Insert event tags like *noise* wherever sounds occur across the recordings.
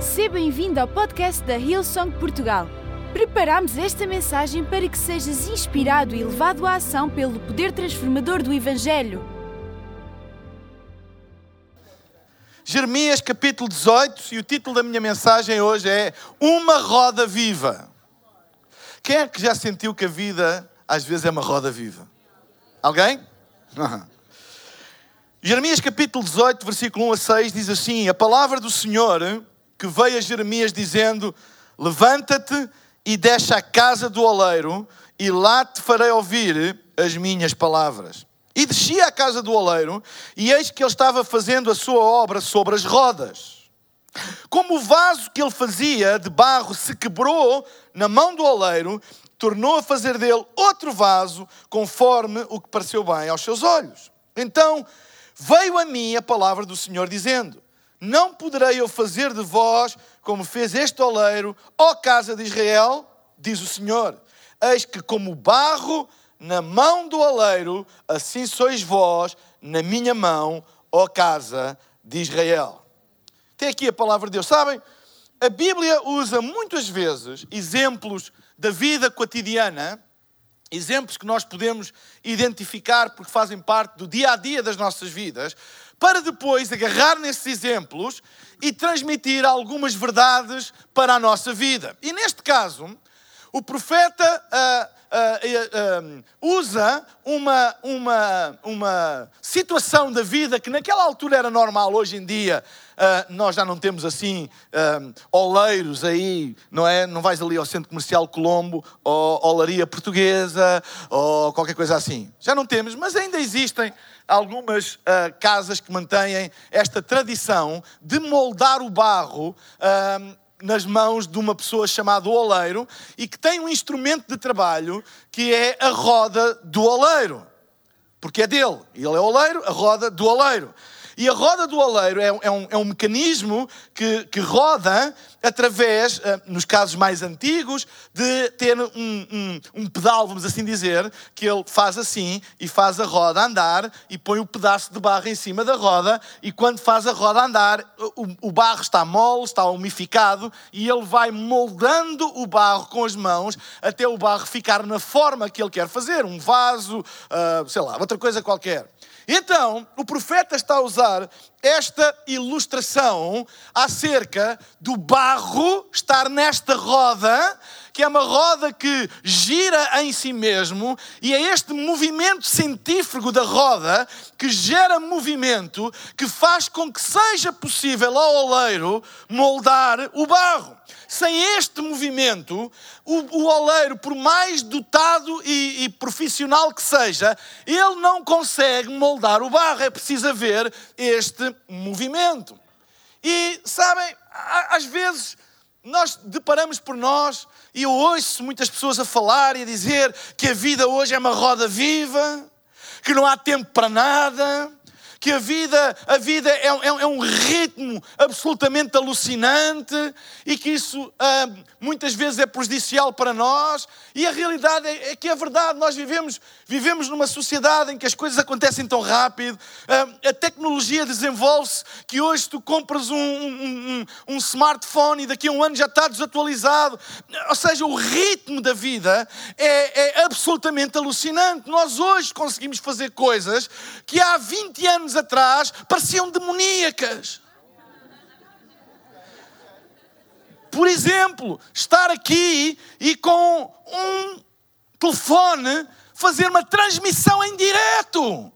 Seja bem-vindo ao podcast da Hillsong Portugal. Preparamos esta mensagem para que sejas inspirado e levado à ação pelo poder transformador do Evangelho. Jeremias capítulo 18 e o título da minha mensagem hoje é Uma Roda Viva. Quem é que já sentiu que a vida às vezes é uma roda viva? Alguém? *laughs* Jeremias capítulo 18, versículo 1 a 6 diz assim: A palavra do Senhor que veio a Jeremias dizendo: Levanta-te e deixa a casa do oleiro, e lá te farei ouvir as minhas palavras. E desci à casa do oleiro, e eis que ele estava fazendo a sua obra sobre as rodas. Como o vaso que ele fazia de barro se quebrou na mão do oleiro, tornou a fazer dele outro vaso, conforme o que pareceu bem aos seus olhos. Então veio a mim a palavra do Senhor, dizendo: Não poderei eu fazer de vós como fez este oleiro, ó casa de Israel, diz o Senhor. Eis que, como barro na mão do oleiro, assim sois vós na minha mão, ó casa de Israel. Tem aqui a palavra de Deus. Sabem, a Bíblia usa muitas vezes exemplos da vida cotidiana, exemplos que nós podemos identificar porque fazem parte do dia a dia das nossas vidas, para depois agarrar nesses exemplos e transmitir algumas verdades para a nossa vida. E neste caso, o profeta uh, uh, uh, usa uma, uma, uma situação da vida que naquela altura era normal, hoje em dia nós já não temos assim oleiros aí, não é? Não vais ali ao Centro Comercial Colombo, ou olaria portuguesa, ou qualquer coisa assim. Já não temos, mas ainda existem algumas casas que mantêm esta tradição de moldar o barro nas mãos de uma pessoa chamada oleiro e que tem um instrumento de trabalho que é a roda do oleiro. Porque é dele. Ele é oleiro, a roda do oleiro. E a roda do oleiro é, é, um, é um mecanismo que, que roda através, eh, nos casos mais antigos, de ter um, um, um, pedal, vamos assim dizer, que ele faz assim e faz a roda andar e põe o pedaço de barro em cima da roda e quando faz a roda andar, o, o barro está mole, está umificado e ele vai moldando o barro com as mãos até o barro ficar na forma que ele quer fazer, um vaso, uh, sei lá, outra coisa qualquer. Então, o profeta está a usar esta ilustração acerca do barro estar nesta roda, que é uma roda que gira em si mesmo, e é este movimento científico da roda que gera movimento que faz com que seja possível ao oleiro moldar o barro sem este movimento, o, o oleiro, por mais dotado e, e profissional que seja, ele não consegue moldar o barro. É preciso haver este movimento. E sabem, às vezes nós deparamos por nós e eu ouço muitas pessoas a falar e a dizer que a vida hoje é uma roda viva, que não há tempo para nada, que a vida, a vida é, é, é um ritmo absolutamente alucinante e que isso ah, muitas vezes é prejudicial para nós. E a realidade é, é, que é verdade, nós vivemos, vivemos numa sociedade em que as coisas acontecem tão rápido, ah, a tecnologia desenvolve-se que hoje tu compras um, um, um, um smartphone e daqui a um ano já está desatualizado. Ou seja, o ritmo da vida é, é absolutamente alucinante. Nós hoje conseguimos fazer coisas que há 20 anos anos atrás pareciam demoníacas. Por exemplo, estar aqui e com um telefone fazer uma transmissão em direto.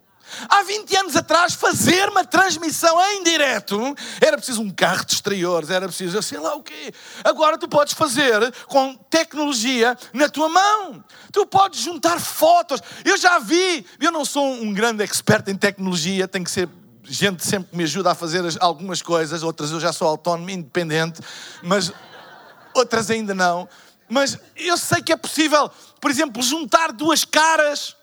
Há 20 anos atrás, fazer uma transmissão em direto era preciso um carro de exteriores, era preciso sei lá o quê. Agora tu podes fazer com tecnologia na tua mão. Tu podes juntar fotos. Eu já vi, eu não sou um grande expert em tecnologia, tem que ser gente sempre que me ajuda a fazer algumas coisas, outras eu já sou autónomo, independente, mas outras ainda não. Mas eu sei que é possível, por exemplo, juntar duas caras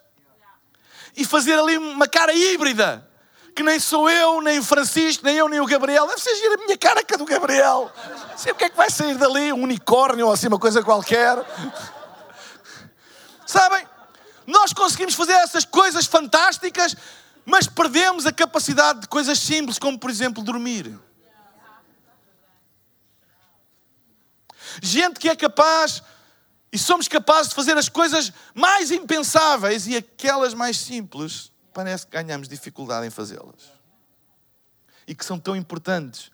e fazer ali uma cara híbrida. Que nem sou eu, nem o Francisco, nem eu, nem o Gabriel. Deve ser a minha cara que a do Gabriel. Sei o que é que vai sair dali, um unicórnio ou assim, uma coisa qualquer. Sabem? Nós conseguimos fazer essas coisas fantásticas, mas perdemos a capacidade de coisas simples, como por exemplo dormir. gente que é capaz e somos capazes de fazer as coisas mais impensáveis e aquelas mais simples, parece que ganhamos dificuldade em fazê-las. E que são tão importantes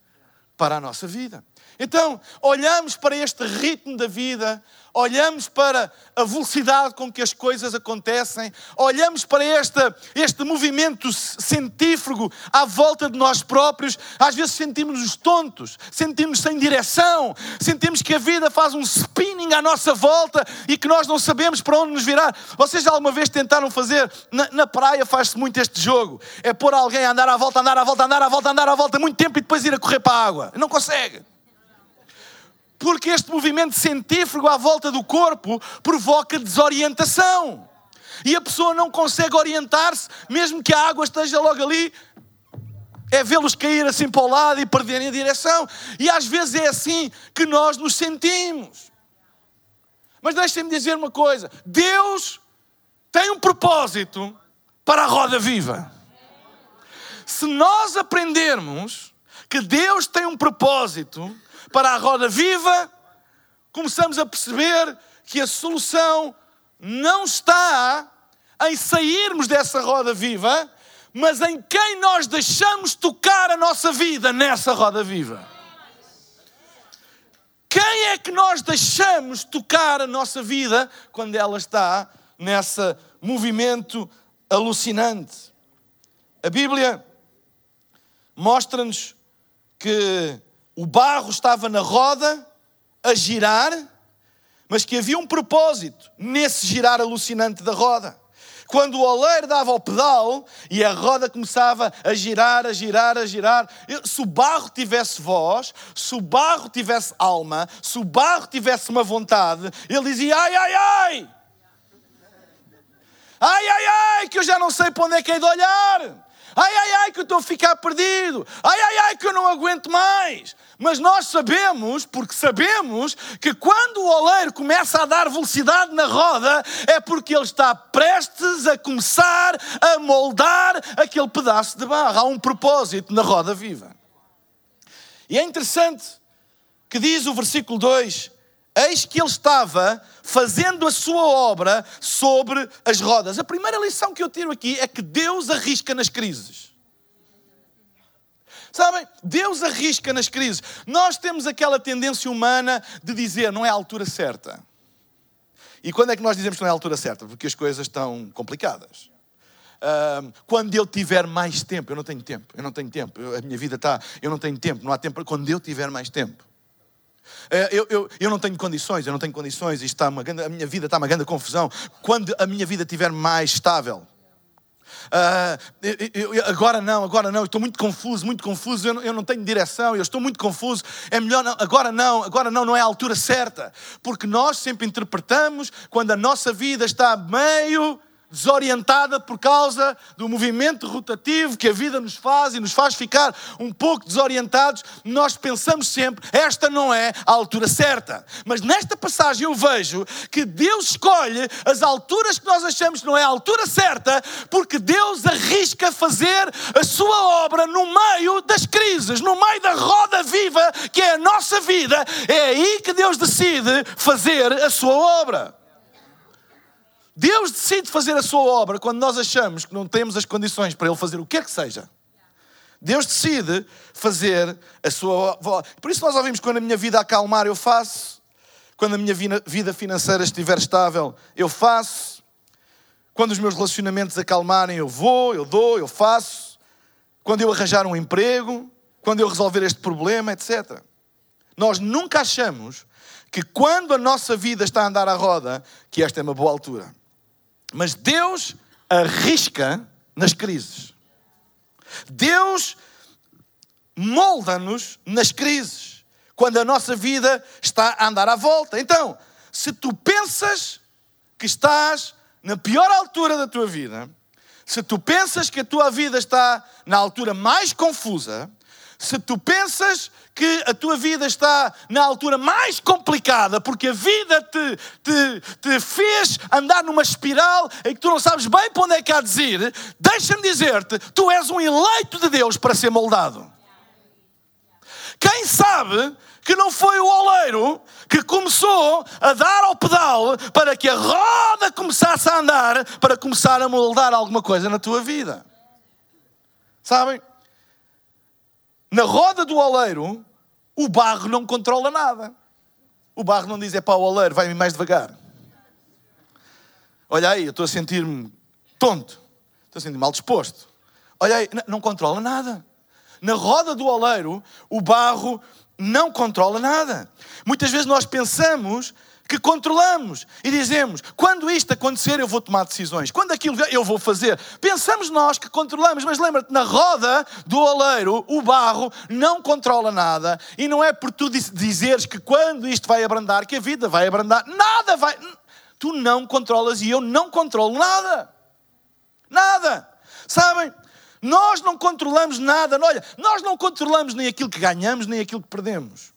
para a nossa vida. Então, olhamos para este ritmo da vida, olhamos para a velocidade com que as coisas acontecem, olhamos para este, este movimento centífugo à volta de nós próprios, às vezes sentimos-nos tontos, sentimos sem direção, sentimos que a vida faz um spinning à nossa volta e que nós não sabemos para onde nos virar. Vocês já alguma vez tentaram fazer? Na, na praia faz-se muito este jogo: é pôr alguém a andar à volta, andar à volta, andar à volta, andar à volta muito tempo e depois ir a correr para a água. Não consegue. Porque este movimento centífugo à volta do corpo provoca desorientação. E a pessoa não consegue orientar-se, mesmo que a água esteja logo ali, é vê-los cair assim para o lado e perderem a direção. E às vezes é assim que nós nos sentimos. Mas deixem-me dizer uma coisa: Deus tem um propósito para a roda viva. Se nós aprendermos que Deus tem um propósito para a roda viva, começamos a perceber que a solução não está em sairmos dessa roda viva, mas em quem nós deixamos tocar a nossa vida nessa roda viva. Quem é que nós deixamos tocar a nossa vida quando ela está nesse movimento alucinante? A Bíblia mostra-nos que o barro estava na roda a girar, mas que havia um propósito nesse girar alucinante da roda. Quando o oleiro dava o pedal e a roda começava a girar, a girar, a girar, se o barro tivesse voz, se o barro tivesse alma, se o barro tivesse uma vontade, ele dizia: ai, ai, ai! Ai, ai, ai, que eu já não sei para onde é que é de olhar. Ai, ai, ai, que eu estou a ficar perdido. Ai, ai, ai, que eu não aguento mais. Mas nós sabemos, porque sabemos, que quando o oleiro começa a dar velocidade na roda, é porque ele está prestes a começar a moldar aquele pedaço de barro. Há um propósito na roda viva. E é interessante que diz o versículo 2: Eis que ele estava fazendo a sua obra sobre as rodas. A primeira lição que eu tiro aqui é que Deus arrisca nas crises. Sabem? Deus arrisca nas crises. Nós temos aquela tendência humana de dizer não é a altura certa. E quando é que nós dizemos que não é a altura certa? Porque as coisas estão complicadas. Quando eu tiver mais tempo, eu não tenho tempo, eu não tenho tempo, a minha vida está, eu não tenho tempo, não há tempo. Quando eu tiver mais tempo, eu, eu, eu não tenho condições, eu não tenho condições, isto está uma grande, a minha vida está uma grande confusão. Quando a minha vida estiver mais estável, Uh, eu, eu, agora não, agora não, estou muito confuso, muito confuso, eu não, eu não, tenho direção, eu estou muito confuso, é melhor não, agora não, agora não, não é a altura certa, porque nós sempre interpretamos quando a nossa vida está meio desorientada por causa do movimento rotativo que a vida nos faz e nos faz ficar um pouco desorientados, nós pensamos sempre, esta não é a altura certa. Mas nesta passagem eu vejo que Deus escolhe as alturas que nós achamos que não é a altura certa, porque Deus arrisca fazer a sua obra no meio das crises, no meio da roda viva que é a nossa vida. É aí que Deus decide fazer a sua obra. Deus decide fazer a sua obra quando nós achamos que não temos as condições para Ele fazer o que é que seja. Deus decide fazer a sua obra. Por isso nós ouvimos quando a minha vida acalmar, eu faço. Quando a minha vida financeira estiver estável, eu faço. Quando os meus relacionamentos acalmarem, eu vou, eu dou, eu faço. Quando eu arranjar um emprego, quando eu resolver este problema, etc. Nós nunca achamos que quando a nossa vida está a andar à roda, que esta é uma boa altura. Mas Deus arrisca nas crises. Deus molda-nos nas crises, quando a nossa vida está a andar à volta. Então, se tu pensas que estás na pior altura da tua vida, se tu pensas que a tua vida está na altura mais confusa, se tu pensas que a tua vida está na altura mais complicada, porque a vida te, te, te fez andar numa espiral em que tu não sabes bem para onde é que há de ir, deixa-me dizer-te, tu és um eleito de Deus para ser moldado. Quem sabe que não foi o oleiro que começou a dar ao pedal para que a roda começasse a andar, para começar a moldar alguma coisa na tua vida. Sabem? Na roda do oleiro, o barro não controla nada. O barro não diz é para o oleiro, vai-me mais devagar. Olha aí, eu estou a sentir-me tonto, estou a sentir mal disposto. Olha aí, não controla nada. Na roda do oleiro, o barro não controla nada. Muitas vezes nós pensamos que controlamos e dizemos: quando isto acontecer, eu vou tomar decisões, quando aquilo eu vou fazer. Pensamos nós que controlamos, mas lembra-te, na roda do oleiro, o barro não controla nada e não é por tu dizeres que quando isto vai abrandar, que a vida vai abrandar, nada vai. Tu não controlas e eu não controlo nada. Nada. Sabem? Nós não controlamos nada. Olha, nós não controlamos nem aquilo que ganhamos, nem aquilo que perdemos.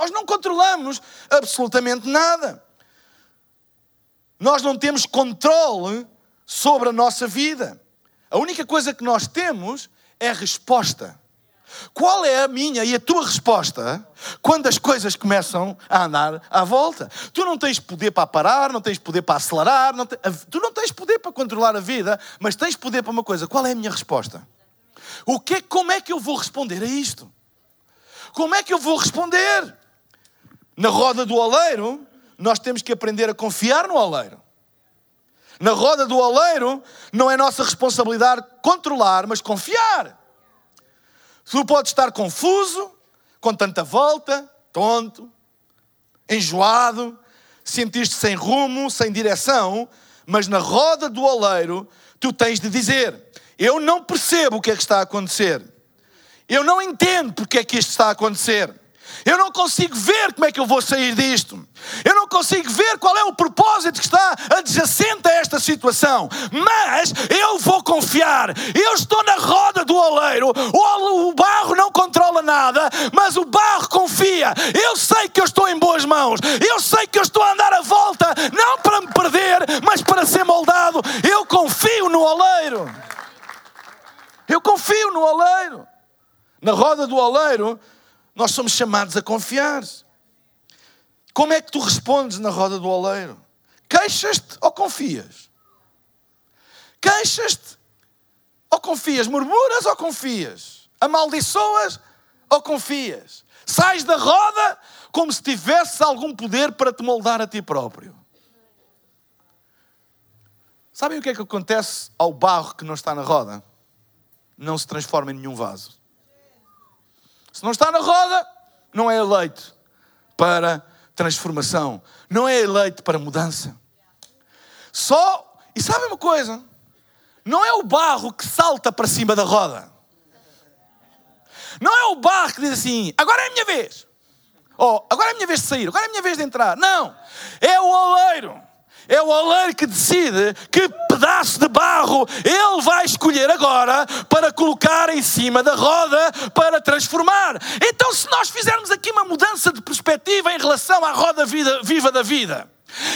Nós não controlamos absolutamente nada. Nós não temos controle sobre a nossa vida. A única coisa que nós temos é resposta. Qual é a minha e a tua resposta quando as coisas começam a andar à volta? Tu não tens poder para parar, não tens poder para acelerar, não te... tu não tens poder para controlar a vida, mas tens poder para uma coisa. Qual é a minha resposta? O que, como é que eu vou responder a isto? Como é que eu vou responder? Na roda do oleiro, nós temos que aprender a confiar no oleiro. Na roda do oleiro, não é nossa responsabilidade controlar, mas confiar. Tu podes estar confuso, com tanta volta, tonto, enjoado, sentir-te sem rumo, sem direção, mas na roda do oleiro tu tens de dizer: Eu não percebo o que é que está a acontecer. Eu não entendo porque é que isto está a acontecer. Eu não consigo ver como é que eu vou sair disto. Eu não consigo ver qual é o propósito que está adjacente a esta situação. Mas eu vou confiar. Eu estou na roda do oleiro. O barro não controla nada, mas o barro confia. Eu sei que eu estou em boas mãos. Eu sei que eu estou a andar a volta, não para me perder, mas para ser moldado. Eu confio no oleiro. Eu confio no oleiro. Na roda do oleiro, nós somos chamados a confiar. Como é que tu respondes na roda do oleiro? Queixas-te ou confias? Queixas-te ou confias? Murmuras ou confias? Amaldiçoas ou confias? Sais da roda como se tivesse algum poder para te moldar a ti próprio. Sabem o que é que acontece ao barro que não está na roda? Não se transforma em nenhum vaso. Se não está na roda, não é eleito para transformação, não é eleito para mudança. Só, e sabe uma coisa? Não é o barro que salta para cima da roda. Não é o barro que diz assim: agora é a minha vez. Ou agora é a minha vez de sair, agora é a minha vez de entrar. Não. É o oleiro é o oleiro que decide que pedaço de barro ele vai escolher agora para colocar em cima da roda para transformar. Então, se nós fizermos aqui uma mudança de perspectiva em relação à roda vida, viva da vida,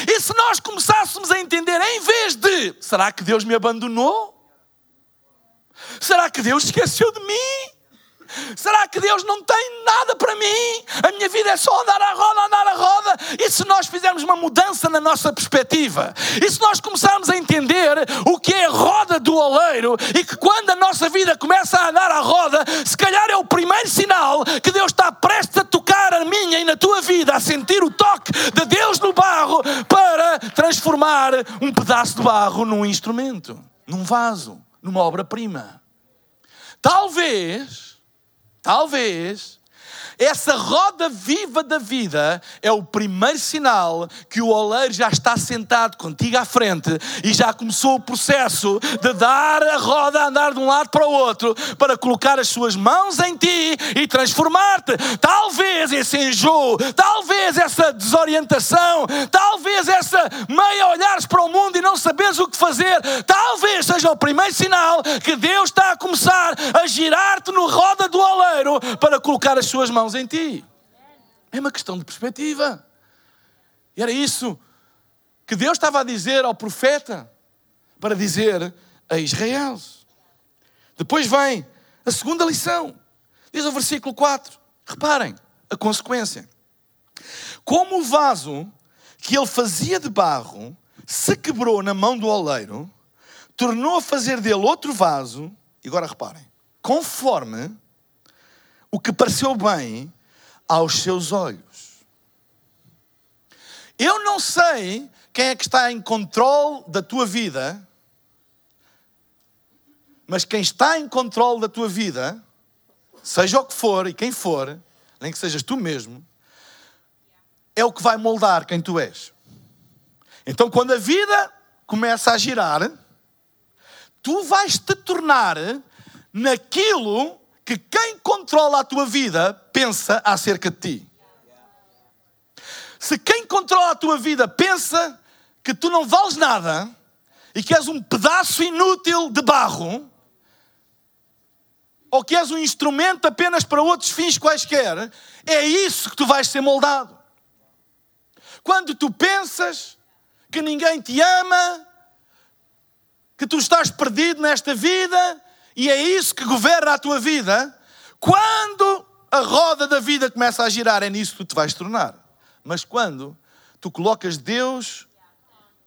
e se nós começássemos a entender, em vez de será que Deus me abandonou? Será que Deus esqueceu de mim? Será que Deus não tem nada para mim? A minha vida é só andar à roda, andar à roda. E se nós fizermos uma mudança na nossa perspectiva? E se nós começarmos a entender o que é a roda do oleiro e que quando a nossa vida começa a andar à roda, se calhar é o primeiro sinal que Deus está prestes a tocar a minha e na tua vida, a sentir o toque de Deus no barro para transformar um pedaço de barro num instrumento, num vaso, numa obra-prima. Talvez Talvez essa roda viva da vida é o primeiro sinal que o oleiro já está sentado contigo à frente e já começou o processo de dar a roda a andar de um lado para o outro para colocar as suas mãos em ti e transformar-te. Talvez esse enjoo, talvez essa desorientação, talvez essa meia olhares para o mundo e não saberes o que fazer, talvez seja o primeiro sinal que Deus está a começar a girar-te no roda do oleiro para colocar as suas mãos em ti. É uma questão de perspectiva. E era isso que Deus estava a dizer ao profeta para dizer a Israel. Depois vem a segunda lição. Diz o versículo 4. Reparem, a consequência. Como o vaso que ele fazia de barro se quebrou na mão do oleiro, tornou a fazer dele outro vaso, e agora reparem, conforme o que pareceu bem aos seus olhos. Eu não sei quem é que está em controle da tua vida, mas quem está em controle da tua vida, seja o que for e quem for, nem que sejas tu mesmo, é o que vai moldar quem tu és. Então, quando a vida começa a girar, tu vais te tornar naquilo que quem controla a tua vida pensa acerca de ti. Se quem controla a tua vida pensa que tu não vales nada e que és um pedaço inútil de barro, ou que és um instrumento apenas para outros fins quaisquer, é isso que tu vais ser moldado. Quando tu pensas que ninguém te ama, que tu estás perdido nesta vida e é isso que governa a tua vida, quando a roda da vida começa a girar, é nisso que tu te vais tornar. Mas quando tu colocas Deus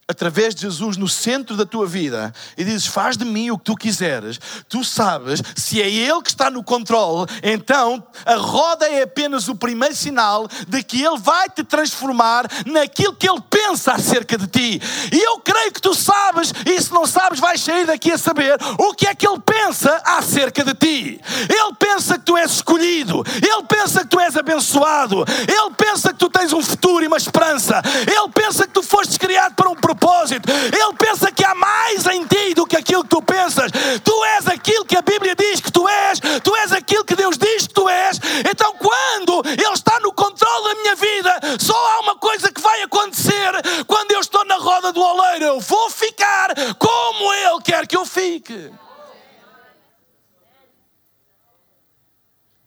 através de Jesus no centro da tua vida e dizes: Faz de mim o que tu quiseres, tu sabes, se é Ele que está no controle, então a roda é apenas o primeiro sinal de que Ele vai te transformar naquilo que Ele pensa acerca de ti. E eu creio que tu sabes, e se não sabes, vais sair daqui a saber o que é que Ele pensa acerca de ti. Ele pensa que tu és escolhido, Ele pensa que tu és abençoado, Ele pensa que tu tens um futuro e uma esperança, Ele pensa que tu fostes criado para um propósito propósito. Ele pensa que há mais em ti do que aquilo que tu pensas. Tu és aquilo que a Bíblia diz que tu és, tu és aquilo que Deus diz que tu és. Então, quando Ele está no controle da minha vida, só há uma coisa que vai acontecer quando eu estou na roda do oleiro: eu vou ficar como Ele quer que eu fique.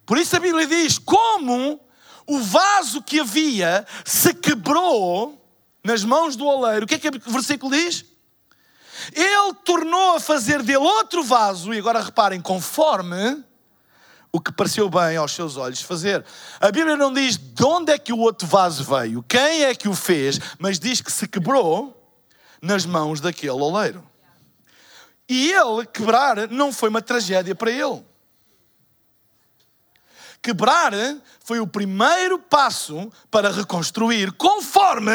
Por isso a Bíblia diz: como o vaso que havia se quebrou nas mãos do oleiro. O que é que o versículo diz? Ele tornou a fazer dele outro vaso, e agora reparem, conforme o que pareceu bem aos seus olhos fazer. A Bíblia não diz de onde é que o outro vaso veio, quem é que o fez, mas diz que se quebrou nas mãos daquele oleiro. E ele quebrar não foi uma tragédia para ele. Quebrar foi o primeiro passo para reconstruir conforme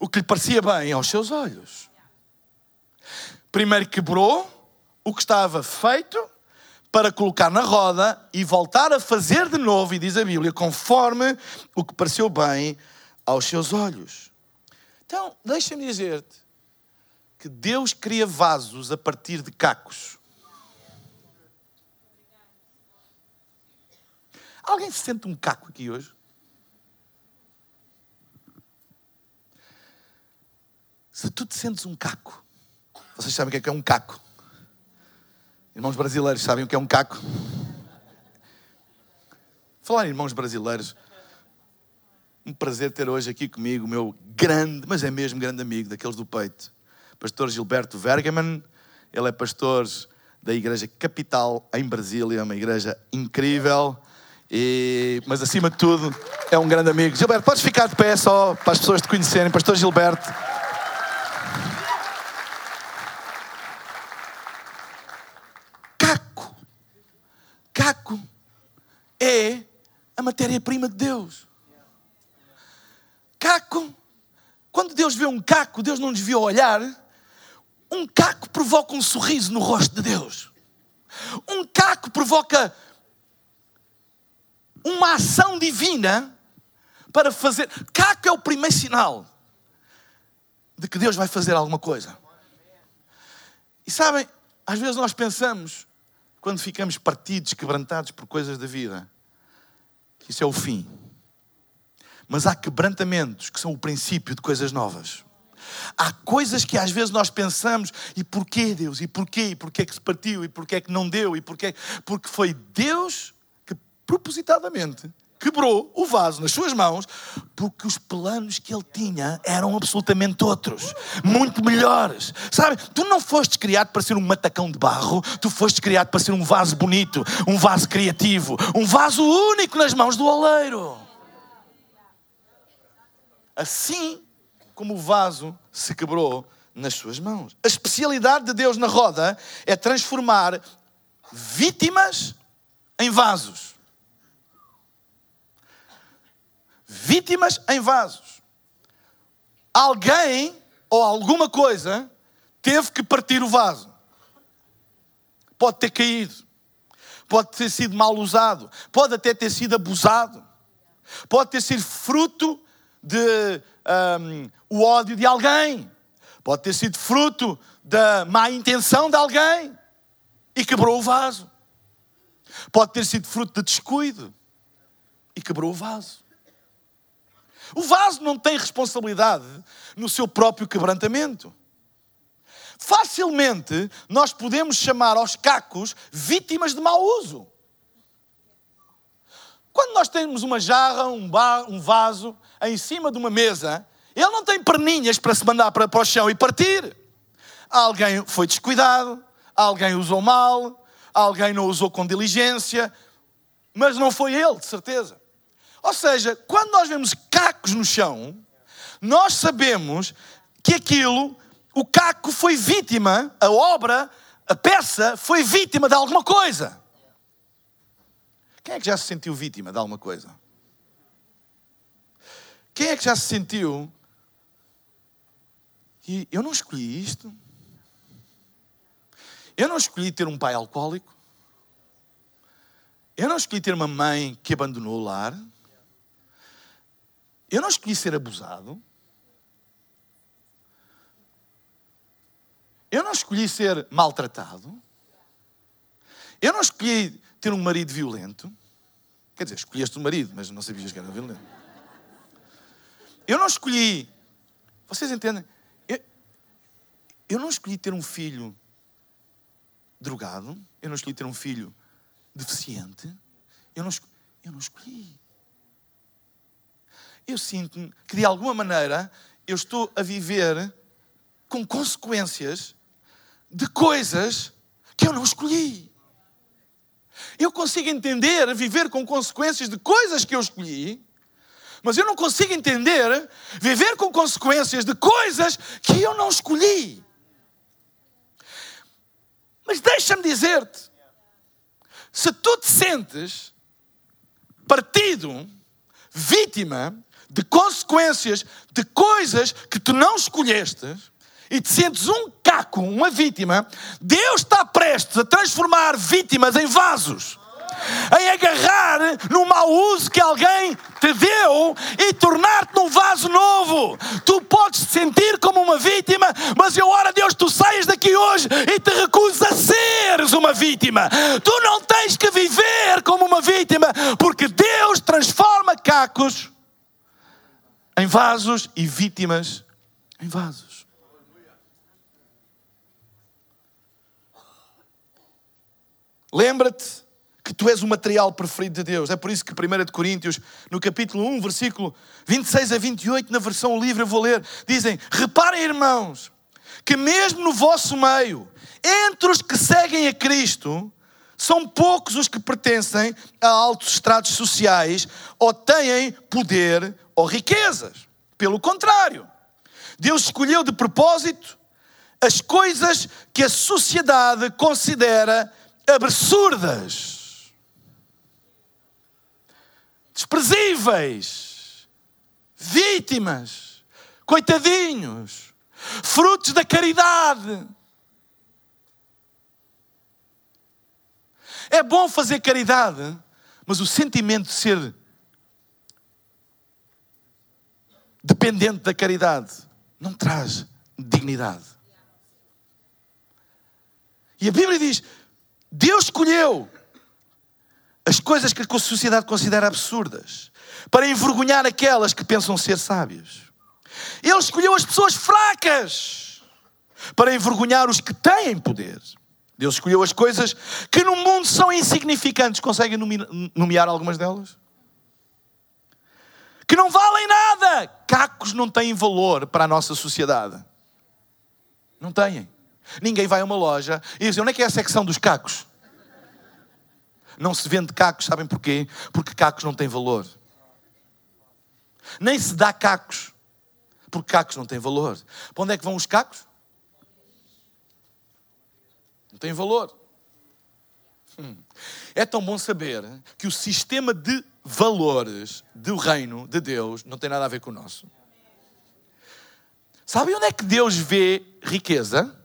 o que lhe parecia bem aos seus olhos. Primeiro quebrou o que estava feito para colocar na roda e voltar a fazer de novo, e diz a Bíblia, conforme o que pareceu bem aos seus olhos. Então, deixa-me dizer-te que Deus cria vasos a partir de cacos. Alguém se sente um caco aqui hoje? Se tu te sentes um caco, vocês sabem o que é, que é um caco? Irmãos brasileiros, sabem o que é um caco? Falar em irmãos brasileiros, um prazer ter hoje aqui comigo o meu grande, mas é mesmo grande amigo, daqueles do peito, pastor Gilberto Vergaman. Ele é pastor da Igreja Capital em Brasília, uma igreja incrível. E, mas acima de tudo, é um grande amigo. Gilberto, podes ficar de pé só para as pessoas te conhecerem. Pastor Gilberto. caco é a matéria-prima de Deus. Caco, quando Deus vê um caco, Deus não nos viu olhar. Um caco provoca um sorriso no rosto de Deus. Um caco provoca uma ação divina para fazer. Caco é o primeiro sinal de que Deus vai fazer alguma coisa. E sabem, às vezes nós pensamos quando ficamos partidos, quebrantados por coisas da vida, isso é o fim. Mas há quebrantamentos que são o princípio de coisas novas. Há coisas que às vezes nós pensamos, e porquê Deus? E porquê? E porquê que se partiu? E porquê que não deu? E porquê? Porque foi Deus que propositadamente quebrou o vaso nas suas mãos, porque os planos que ele tinha eram absolutamente outros, muito melhores. Sabe? Tu não foste criado para ser um matacão de barro, tu foste criado para ser um vaso bonito, um vaso criativo, um vaso único nas mãos do oleiro. assim como o vaso se quebrou nas suas mãos. A especialidade de Deus na roda é transformar vítimas em vasos. Vítimas em vasos. Alguém ou alguma coisa teve que partir o vaso. Pode ter caído, pode ter sido mal usado, pode até ter sido abusado, pode ter sido fruto de um, o ódio de alguém, pode ter sido fruto da má intenção de alguém e quebrou o vaso. Pode ter sido fruto de descuido e quebrou o vaso. O vaso não tem responsabilidade no seu próprio quebrantamento. Facilmente nós podemos chamar aos cacos vítimas de mau uso. Quando nós temos uma jarra, um, um vaso em cima de uma mesa, ele não tem perninhas para se mandar para, para o chão e partir. Alguém foi descuidado, alguém usou mal, alguém não usou com diligência, mas não foi ele, de certeza. Ou seja, quando nós vemos cacos no chão, nós sabemos que aquilo, o caco foi vítima, a obra, a peça foi vítima de alguma coisa. Quem é que já se sentiu vítima de alguma coisa? Quem é que já se sentiu e eu não escolhi isto? Eu não escolhi ter um pai alcoólico. Eu não escolhi ter uma mãe que abandonou o lar. Eu não escolhi ser abusado. Eu não escolhi ser maltratado. Eu não escolhi ter um marido violento. Quer dizer, escolheste um marido, mas não sabias que era violento. Eu não escolhi. Vocês entendem? Eu, eu não escolhi ter um filho drogado. Eu não escolhi ter um filho deficiente. Eu não, eu não escolhi. Eu sinto que de alguma maneira eu estou a viver com consequências de coisas que eu não escolhi. Eu consigo entender viver com consequências de coisas que eu escolhi, mas eu não consigo entender viver com consequências de coisas que eu não escolhi. Mas deixa-me dizer-te: se tu te sentes partido, vítima de consequências de coisas que tu não escolheste, e te sentes um caco, uma vítima, Deus está prestes a transformar vítimas em vasos em agarrar no mau uso que alguém te deu e tornar-te num vaso novo. Tu podes te sentir como uma vítima, mas eu oro a Deus, tu saias daqui hoje e te recusas a seres uma vítima. Tu não tens que viver como uma vítima, porque Deus transforma cacos em vasos e vítimas em vasos. Lembra-te que tu és o material preferido de Deus. É por isso que 1 Coríntios, no capítulo 1, versículo 26 a 28, na versão livre, eu vou ler, dizem: Reparem, irmãos, que mesmo no vosso meio, entre os que seguem a Cristo, são poucos os que pertencem a altos estratos sociais ou têm poder ou riquezas. Pelo contrário, Deus escolheu de propósito as coisas que a sociedade considera absurdas desprezíveis, vítimas, coitadinhos, frutos da caridade. É bom fazer caridade, mas o sentimento de ser dependente da caridade não traz dignidade. E a Bíblia diz: Deus escolheu as coisas que a sociedade considera absurdas, para envergonhar aquelas que pensam ser sábios. Ele escolheu as pessoas fracas para envergonhar os que têm poder. Deus escolheu as coisas que no mundo são insignificantes. Conseguem nomear algumas delas? Que não valem nada. Cacos não têm valor para a nossa sociedade. Não têm. Ninguém vai a uma loja e diz: onde é que é a secção dos cacos? Não se vende cacos, sabem porquê? Porque cacos não têm valor. Nem se dá cacos. Porque cacos não têm valor. Para onde é que vão os cacos? Têm valor. Hum. É tão bom saber que o sistema de valores do reino de Deus não tem nada a ver com o nosso. Sabe onde é que Deus vê riqueza?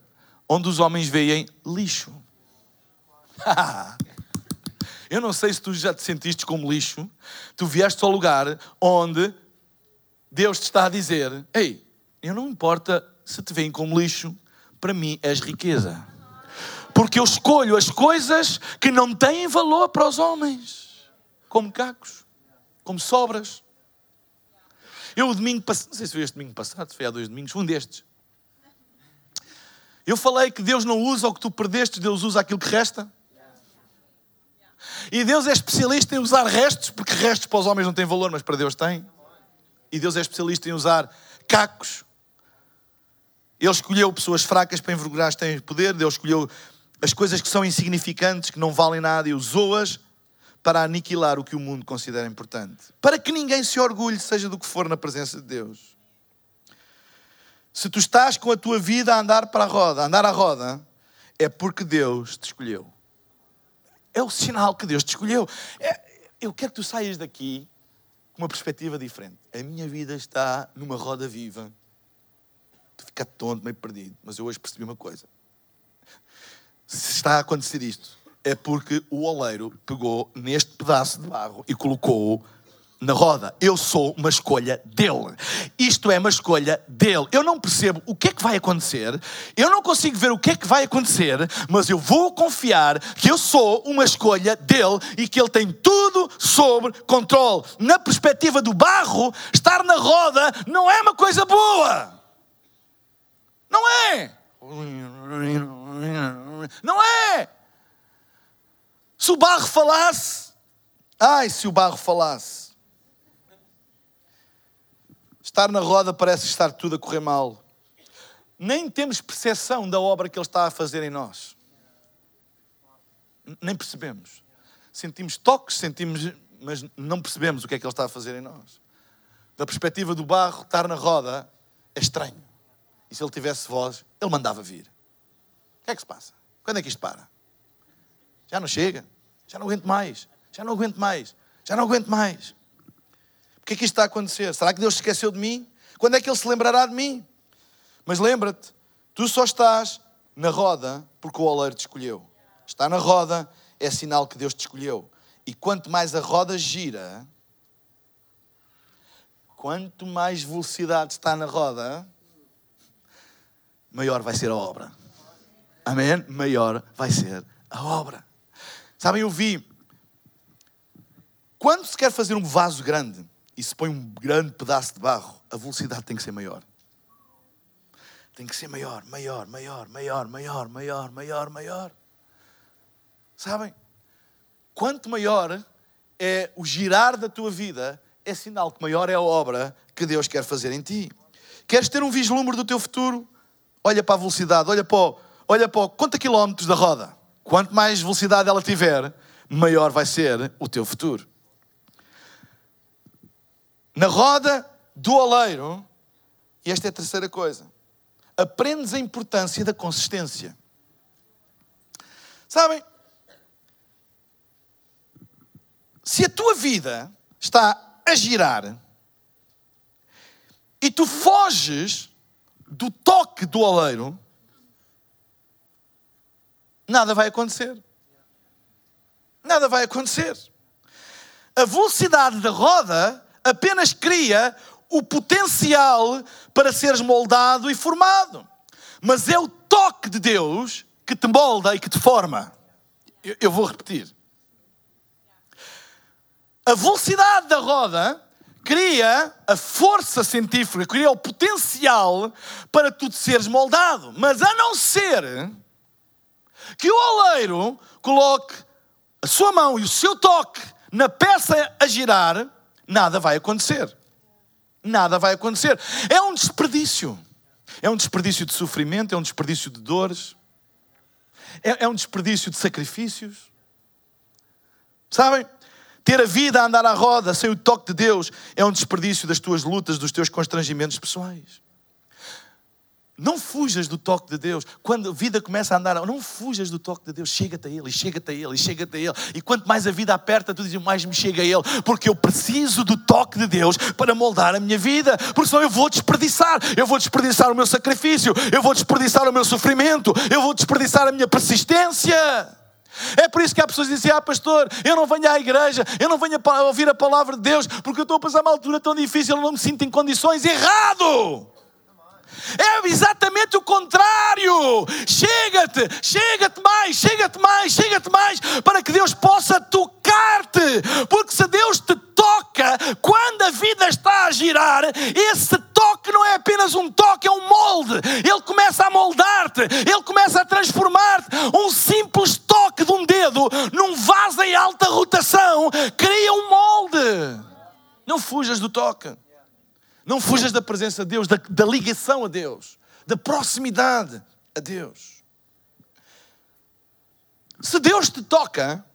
Onde os homens veem lixo. *laughs* Eu não sei se tu já te sentiste como lixo. Tu vieste ao lugar onde Deus te está a dizer: Ei, eu não importa se te veem como lixo, para mim és riqueza. Porque eu escolho as coisas que não têm valor para os homens, como cacos, como sobras. Eu, o domingo passado, não sei se foi este domingo passado, foi há dois domingos, um destes. Eu falei que Deus não usa o que tu perdeste, Deus usa aquilo que resta. E Deus é especialista em usar restos, porque restos para os homens não têm valor, mas para Deus tem. E Deus é especialista em usar cacos. Ele escolheu pessoas fracas para envergonhar as que têm poder. Deus escolheu as coisas que são insignificantes, que não valem nada, e usou-as para aniquilar o que o mundo considera importante. Para que ninguém se orgulhe, seja do que for, na presença de Deus. Se tu estás com a tua vida a andar para a roda, a andar à roda, é porque Deus te escolheu. É o sinal que Deus te escolheu. É, eu quero que tu saias daqui com uma perspectiva diferente. A minha vida está numa roda viva. Tu fica tonto, meio perdido. Mas eu hoje percebi uma coisa. Se está a acontecer isto, é porque o oleiro pegou neste pedaço de barro e colocou-o na roda. Eu sou uma escolha dele. Isto é uma escolha dele. Eu não percebo o que é que vai acontecer, eu não consigo ver o que é que vai acontecer, mas eu vou confiar que eu sou uma escolha dele e que ele tem tudo sob controle. Na perspectiva do barro, estar na roda não é uma coisa boa. Não é. Não é. Se o barro falasse, ai, se o barro falasse. Estar na roda parece estar tudo a correr mal. Nem temos percepção da obra que Ele está a fazer em nós. Nem percebemos. Sentimos toques, sentimos, mas não percebemos o que é que Ele está a fazer em nós. Da perspectiva do barro, estar na roda é estranho. E se Ele tivesse voz, Ele mandava vir. O que é que se passa? Quando é que isto para? Já não chega? Já não aguento mais. Já não aguento mais. Já não aguento mais. Porquê é que isto está a acontecer? Será que Deus se esqueceu de mim? Quando é que Ele se lembrará de mim? Mas lembra-te, tu só estás na roda porque o oleiro te escolheu. Está na roda é sinal que Deus te escolheu. E quanto mais a roda gira, quanto mais velocidade está na roda, maior vai ser a obra. Amém? Maior vai ser a obra. Sabem, eu vi. Quando se quer fazer um vaso grande, e se põe um grande pedaço de barro, a velocidade tem que ser maior. Tem que ser maior, maior, maior, maior, maior, maior, maior, maior. Sabem? Quanto maior é o girar da tua vida, é sinal que maior é a obra que Deus quer fazer em ti. Queres ter um vislumbre do teu futuro? Olha para a velocidade, olha para o, olha para o, conta quilómetros da roda. Quanto mais velocidade ela tiver, maior vai ser o teu futuro na roda do oleiro, e esta é a terceira coisa, aprendes a importância da consistência. Sabem, se a tua vida está a girar e tu foges do toque do oleiro, nada vai acontecer. Nada vai acontecer. A velocidade da roda apenas cria o potencial para seres moldado e formado. Mas é o toque de Deus que te molda e que te forma. Eu, eu vou repetir. A velocidade da roda cria a força científica, cria o potencial para tu seres moldado. Mas a não ser que o oleiro coloque a sua mão e o seu toque na peça a girar, nada vai acontecer. Nada vai acontecer. É um desperdício. É um desperdício de sofrimento, é um desperdício de dores, é, é um desperdício de sacrifícios. Sabem? Ter a vida a andar à roda sem o toque de Deus é um desperdício das tuas lutas, dos teus constrangimentos pessoais. Não fujas do toque de Deus. Quando a vida começa a andar, não fujas do toque de Deus. Chega-te a Ele, chega-te a Ele, chega-te a Ele. E quanto mais a vida aperta, tu dizes, mais me chega a Ele. Porque eu preciso do toque de Deus para moldar a minha vida. Porque senão eu vou desperdiçar. Eu vou desperdiçar o meu sacrifício. Eu vou desperdiçar o meu sofrimento. Eu vou desperdiçar a minha persistência. É por isso que há pessoas que dizem: Ah, pastor, eu não venho à igreja, eu não venho a ouvir a palavra de Deus, porque eu estou a passar uma altura tão difícil, eu não me sinto em condições. Errado! É exatamente o contrário. Chega-te, chega-te mais, chega-te mais, chega-te mais, para que Deus possa tocar-te. Porque se Deus te toca, quando a vida está a girar, esse toque não é apenas um toque, é um molde. Ele começa a moldar-te, ele começa a transformar-te. Um simples toque de um dedo num vaso em alta rotação cria um molde. Não fujas do toque. Não fujas da presença de Deus, da, da ligação a Deus, da proximidade a Deus. Se Deus te toca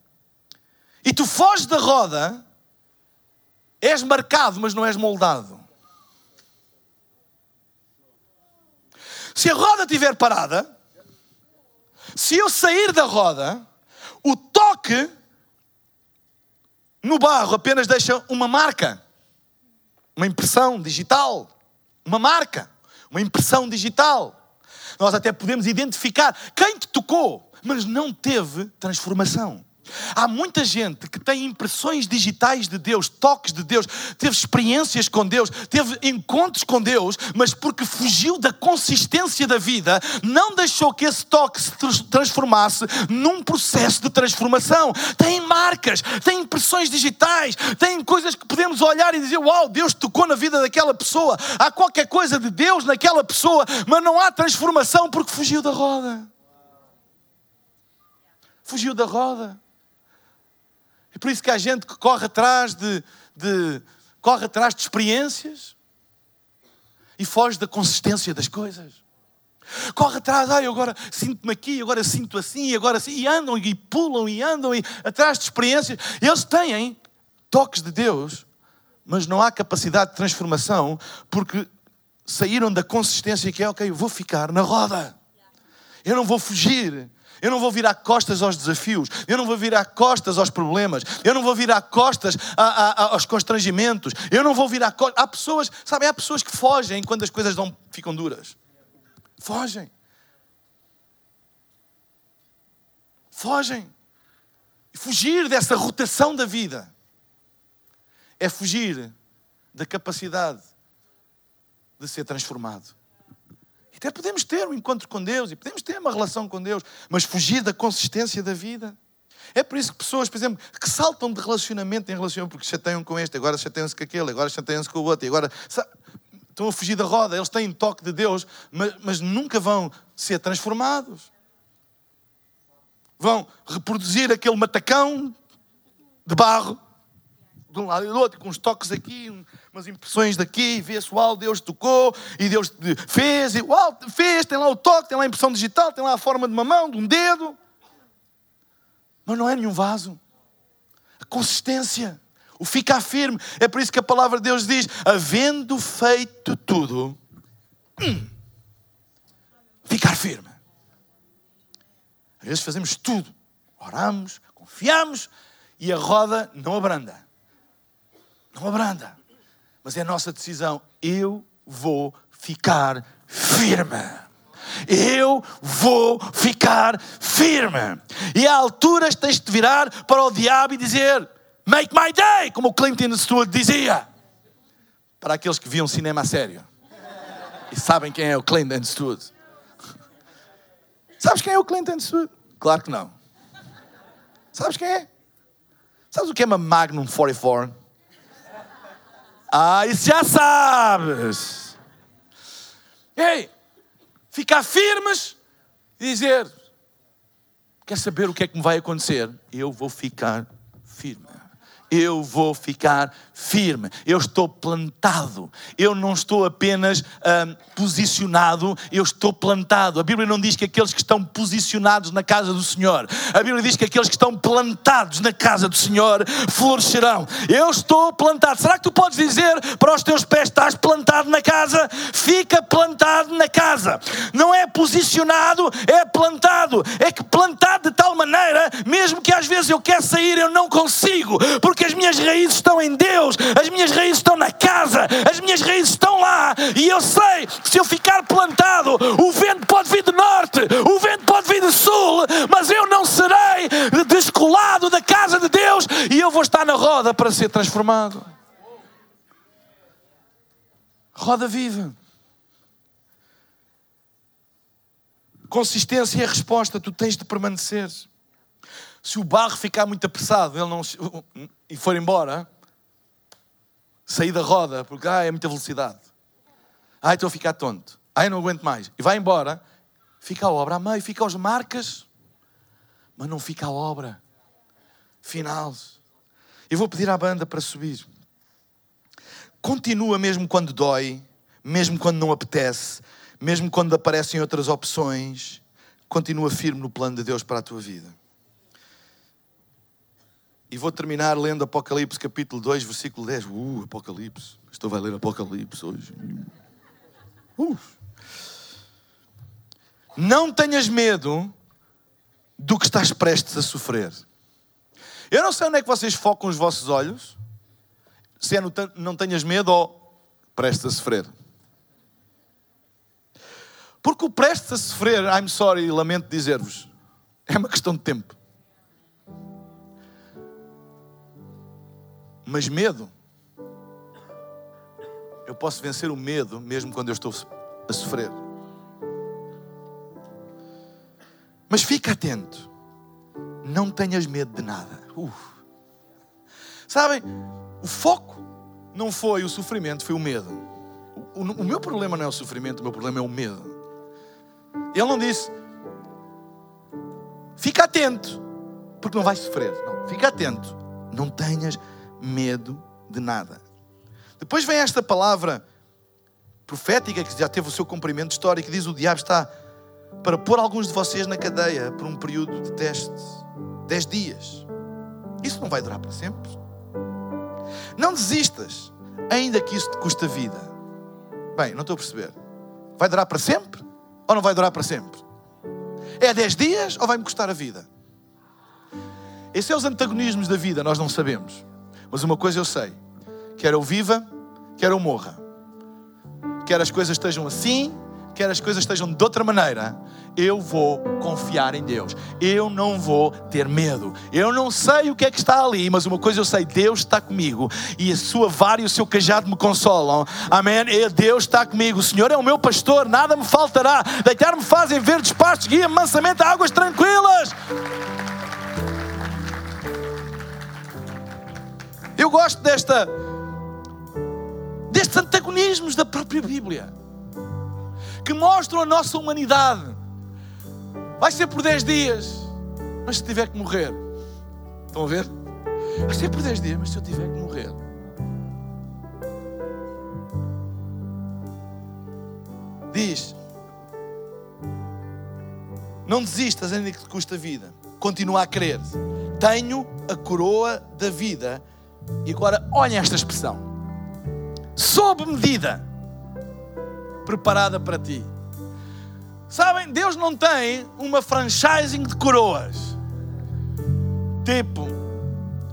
e tu foges da roda, és marcado, mas não és moldado. Se a roda estiver parada, se eu sair da roda, o toque no barro apenas deixa uma marca uma impressão digital, uma marca, uma impressão digital. Nós até podemos identificar quem te tocou, mas não teve transformação. Há muita gente que tem impressões digitais de Deus, toques de Deus, teve experiências com Deus, teve encontros com Deus, mas porque fugiu da consistência da vida, não deixou que esse toque se transformasse num processo de transformação. Tem marcas, tem impressões digitais, tem coisas que podemos olhar e dizer: Uau, Deus tocou na vida daquela pessoa. Há qualquer coisa de Deus naquela pessoa, mas não há transformação porque fugiu da roda. Fugiu da roda. Por isso que há gente que corre atrás de, de corre atrás de experiências e foge da consistência das coisas. Corre atrás, ai, agora sinto-me aqui, agora sinto assim, agora assim, e andam e pulam e andam e atrás de experiências. Eles têm toques de Deus, mas não há capacidade de transformação porque saíram da consistência que é, ok, eu vou ficar na roda. Eu não vou fugir. Eu não vou virar costas aos desafios, eu não vou virar costas aos problemas, eu não vou virar costas a, a, aos constrangimentos, eu não vou virar costas. Há pessoas, sabe, há pessoas que fogem quando as coisas não ficam duras. Fogem. Fogem. Fugir dessa rotação da vida é fugir da capacidade de ser transformado. Até podemos ter um encontro com Deus e podemos ter uma relação com Deus, mas fugir da consistência da vida. É por isso que pessoas, por exemplo, que saltam de relacionamento em relacionamento, porque chateiam com este, agora chateiam-se com aquele, agora chateiam-se com o outro, e agora estão a fugir da roda. Eles têm toque de Deus, mas, mas nunca vão ser transformados. Vão reproduzir aquele matacão de barro de um lado e do outro, com uns toques aqui, umas impressões daqui, vê-se, uau, Deus tocou, e Deus fez, e uau, fez, tem lá o toque, tem lá a impressão digital, tem lá a forma de uma mão, de um dedo. Mas não é nenhum vaso. A consistência, o ficar firme. É por isso que a palavra de Deus diz: havendo feito tudo, hum, ficar firme. Às vezes fazemos tudo, oramos, confiamos e a roda não abranda. Não abranda. Mas é a nossa decisão. Eu vou ficar firme. Eu vou ficar firme. E há alturas tens de virar para o diabo e dizer: Make my day, como o Clint Eastwood dizia. Para aqueles que viam cinema a sério. E sabem quem é o Clint Eastwood. Sabes quem é o Clint Eastwood? Claro que não. Sabes quem é? Sabes o que é uma Magnum 44? Ah, isso já sabes. Ei, ficar firmes e dizer: Quer saber o que é que me vai acontecer? Eu vou ficar. Eu vou ficar firme. Eu estou plantado. Eu não estou apenas hum, posicionado, eu estou plantado. A Bíblia não diz que aqueles que estão posicionados na casa do Senhor, a Bíblia diz que aqueles que estão plantados na casa do Senhor florescerão. Eu estou plantado. Será que tu podes dizer para os teus pés: estás plantado na casa? Fica plantado na casa. Não é posicionado, é plantado. É que plantado de tal maneira, mesmo que às vezes eu quero sair, eu não consigo, porque as minhas raízes estão em Deus, as minhas raízes estão na casa, as minhas raízes estão lá, e eu sei que se eu ficar plantado, o vento pode vir do norte, o vento pode vir do sul, mas eu não serei descolado da casa de Deus e eu vou estar na roda para ser transformado. Roda viva. Consistência é a resposta, tu tens de permanecer. Se o barro ficar muito apressado ele não, e for embora, sair da roda, porque ah, é muita velocidade. Ah, estou a ficar tonto. Eu não aguento mais. E vai embora, fica a obra a meio, fica as marcas, mas não fica a obra final. Eu vou pedir à banda para subir. Continua mesmo quando dói, mesmo quando não apetece, mesmo quando aparecem outras opções, continua firme no plano de Deus para a tua vida. E vou terminar lendo Apocalipse capítulo 2, versículo 10. Uh, Apocalipse. Estou a ler Apocalipse hoje. Uh. Não tenhas medo do que estás prestes a sofrer. Eu não sei onde é que vocês focam os vossos olhos. Se é no não tenhas medo ou prestes a sofrer. Porque o prestes a sofrer, I'm sorry, lamento dizer-vos, é uma questão de tempo. Mas medo, eu posso vencer o medo mesmo quando eu estou a sofrer. Mas fica atento, não tenhas medo de nada. Uf. Sabem, o foco não foi o sofrimento, foi o medo. O, o, o meu problema não é o sofrimento, o meu problema é o medo. Ele não disse, fica atento, porque não vais sofrer. Não, fica atento, não tenhas medo de nada. Depois vem esta palavra profética que já teve o seu cumprimento histórico, diz o diabo está para pôr alguns de vocês na cadeia por um período de teste, dez dias. Isso não vai durar para sempre. Não desistas, ainda que isso te custa vida. Bem, não estou a perceber. Vai durar para sempre ou não vai durar para sempre? É dez dias ou vai me custar a vida? Esses são os antagonismos da vida, nós não sabemos. Mas uma coisa eu sei: quer eu viva, quer eu morra. Quer as coisas estejam assim, quer as coisas estejam de outra maneira, eu vou confiar em Deus. Eu não vou ter medo. Eu não sei o que é que está ali, mas uma coisa eu sei: Deus está comigo e a sua vara e o seu cajado me consolam. Amém? E Deus está comigo. O Senhor é o meu pastor, nada me faltará. Deitar-me fazem verdes pastos, guia-me mansamente a águas tranquilas. Eu gosto desta destes antagonismos da própria Bíblia que mostram a nossa humanidade. Vai ser por 10 dias, mas se tiver que morrer, estão a ver? Vai ser por 10 dias, mas se eu tiver que morrer. Diz: Não desistas ainda que te custa a vida. Continua a crer. Tenho a coroa da vida e agora olhem esta expressão: sob medida, preparada para ti. Sabem, Deus não tem uma franchising de coroas. Tipo,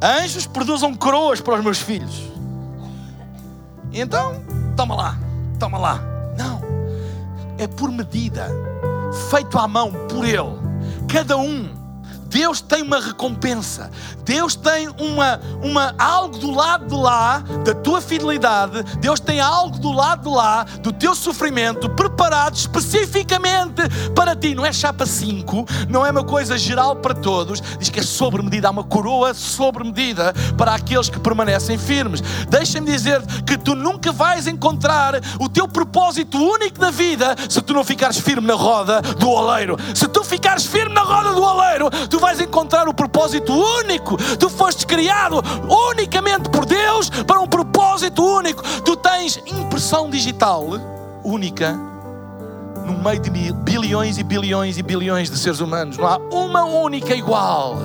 anjos produzam coroas para os meus filhos. Então, toma lá, toma lá. Não, é por medida, feito à mão por Ele. Cada um Deus tem uma recompensa, Deus tem uma, uma, algo do lado de lá da tua fidelidade, Deus tem algo do lado de lá do teu sofrimento preparado especificamente para ti. Não é chapa 5, não é uma coisa geral para todos, diz que é sobre medida, há uma coroa sobre medida para aqueles que permanecem firmes. Deixa-me dizer que tu nunca vais encontrar o teu propósito único da vida se tu não ficares firme na roda do oleiro. Se tu ficares firme na roda do oleiro, tu tu vais encontrar o propósito único. Tu foste criado unicamente por Deus para um propósito único. Tu tens impressão digital única no meio de bilhões e bilhões e bilhões de seres humanos. Não há uma única igual.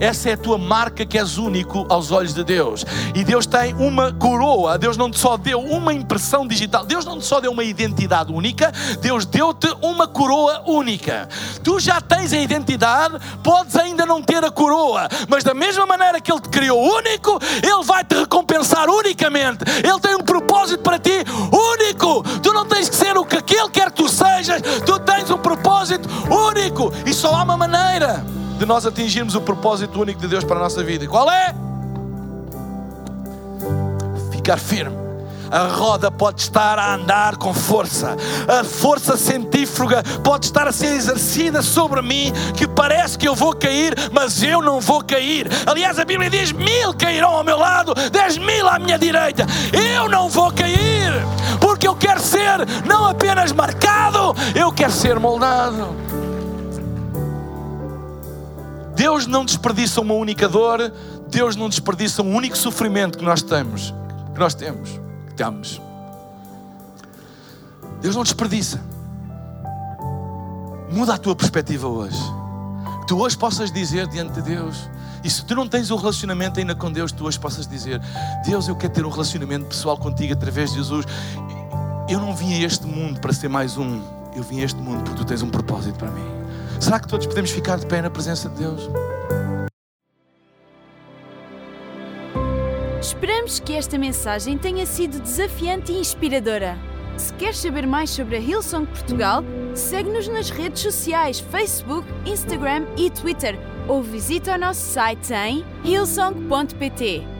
Essa é a tua marca que és único aos olhos de Deus. E Deus tem uma coroa. Deus não te só deu uma impressão digital. Deus não te só deu uma identidade única. Deus deu-te uma coroa única. Tu já tens a identidade, podes ainda não ter a coroa, mas da mesma maneira que Ele te criou único, Ele vai te recompensar unicamente. Ele tem um propósito para ti único. Tu não tens que ser o que Ele quer que tu sejas. Tu tens um propósito único. E só há uma maneira de nós atingirmos o propósito único de Deus para a nossa vida. Qual é? Ficar firme. A roda pode estar a andar com força, a força centífuga pode estar a ser exercida sobre mim, que parece que eu vou cair, mas eu não vou cair. Aliás, a Bíblia diz: mil cairão ao meu lado, dez mil à minha direita. Eu não vou cair, porque eu quero ser não apenas marcado, eu quero ser moldado. Deus não desperdiça uma única dor, Deus não desperdiça um único sofrimento que nós temos, que nós temos, que temos. Deus não desperdiça. Muda a tua perspectiva hoje. Que tu hoje possas dizer diante de Deus, e se tu não tens um relacionamento ainda com Deus, tu hoje possas dizer: Deus, eu quero ter um relacionamento pessoal contigo através de Jesus. Eu não vim a este mundo para ser mais um, eu vim a este mundo porque tu tens um propósito para mim. Será que todos podemos ficar de pé na presença de Deus? Esperamos que esta mensagem tenha sido desafiante e inspiradora. Se queres saber mais sobre a Hillsong Portugal, segue-nos nas redes sociais Facebook, Instagram e Twitter ou visita o nosso site em hillsong.pt.